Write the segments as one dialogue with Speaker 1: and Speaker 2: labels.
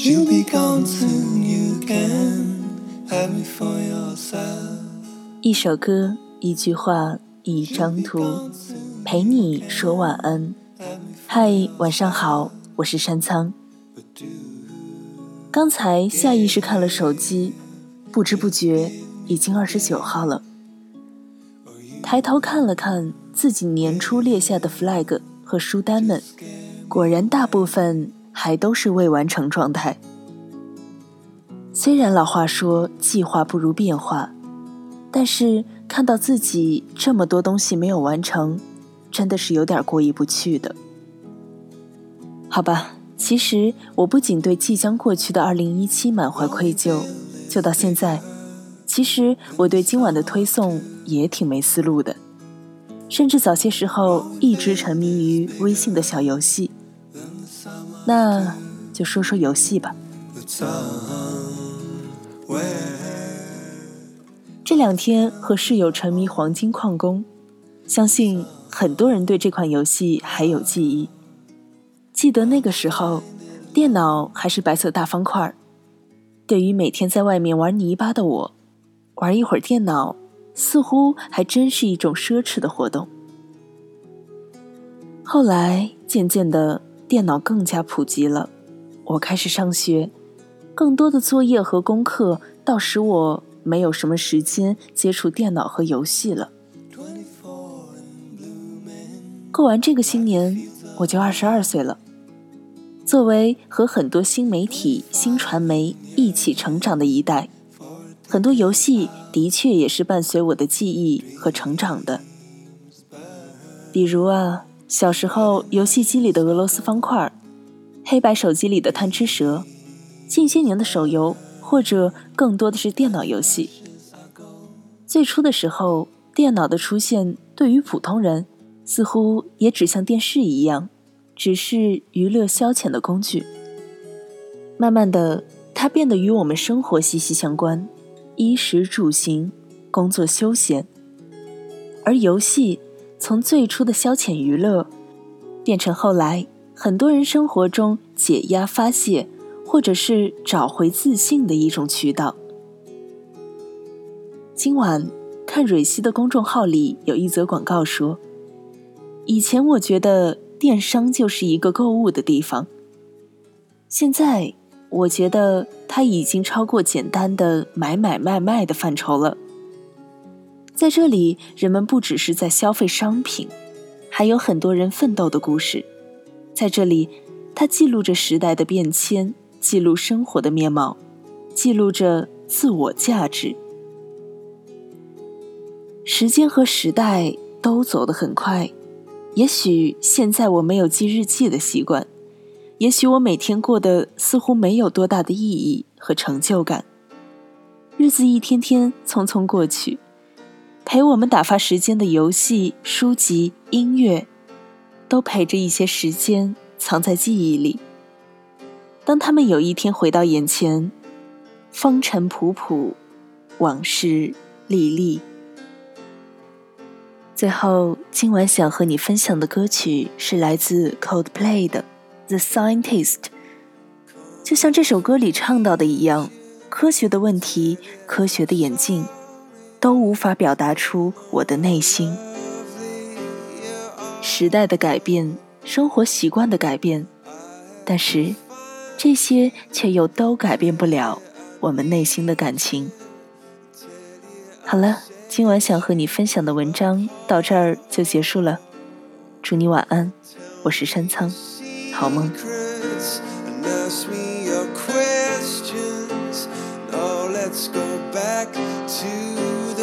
Speaker 1: You'll be gone soon, you can have me for yourself.
Speaker 2: 一首歌，一句话，一张图，陪你说晚安。嗨，晚上好，我是山仓。刚才下意识看了手机，不知不觉已经二十九号了。抬头看了看自己年初列下的 flag 和书单们，果然大部分还都是未完成状态。虽然老话说计划不如变化，但是看到自己这么多东西没有完成，真的是有点过意不去的。好吧，其实我不仅对即将过去的2017满怀愧疚，就到现在，其实我对今晚的推送也挺没思路的，甚至早些时候一直沉迷于微信的小游戏。那就说说游戏吧。这两天和室友沉迷黄金矿工，相信很多人对这款游戏还有记忆。记得那个时候，电脑还是白色大方块儿。对于每天在外面玩泥巴的我，玩一会儿电脑，似乎还真是一种奢侈的活动。后来渐渐的，电脑更加普及了，我开始上学，更多的作业和功课，倒使我没有什么时间接触电脑和游戏了。过完这个新年，我就二十二岁了。作为和很多新媒体、新传媒一起成长的一代，很多游戏的确也是伴随我的记忆和成长的。比如啊，小时候游戏机里的俄罗斯方块，黑白手机里的贪吃蛇，近些年的手游，或者更多的是电脑游戏。最初的时候，电脑的出现对于普通人，似乎也只像电视一样。只是娱乐消遣的工具。慢慢的，它变得与我们生活息息相关，衣食住行、工作休闲。而游戏从最初的消遣娱乐，变成后来很多人生活中解压发泄，或者是找回自信的一种渠道。今晚看蕊希的公众号里有一则广告说：“以前我觉得。”电商就是一个购物的地方。现在，我觉得它已经超过简单的买买卖卖的范畴了。在这里，人们不只是在消费商品，还有很多人奋斗的故事。在这里，它记录着时代的变迁，记录生活的面貌，记录着自我价值。时间和时代都走得很快。也许现在我没有记日记的习惯，也许我每天过得似乎没有多大的意义和成就感。日子一天天匆匆过去，陪我们打发时间的游戏、书籍、音乐，都陪着一些时间藏在记忆里。当他们有一天回到眼前，风尘仆仆，往事历历。最后，今晚想和你分享的歌曲是来自 Coldplay 的《The Scientist》。就像这首歌里唱到的一样，科学的问题、科学的眼镜，都无法表达出我的内心。时代的改变，生活习惯的改变，但是，这些却又都改变不了我们内心的感情。好了，今晚想和你分享的文章到这儿就结束了。祝你晚安，我是山仓，好梦。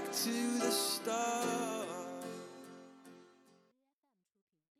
Speaker 1: back to the start.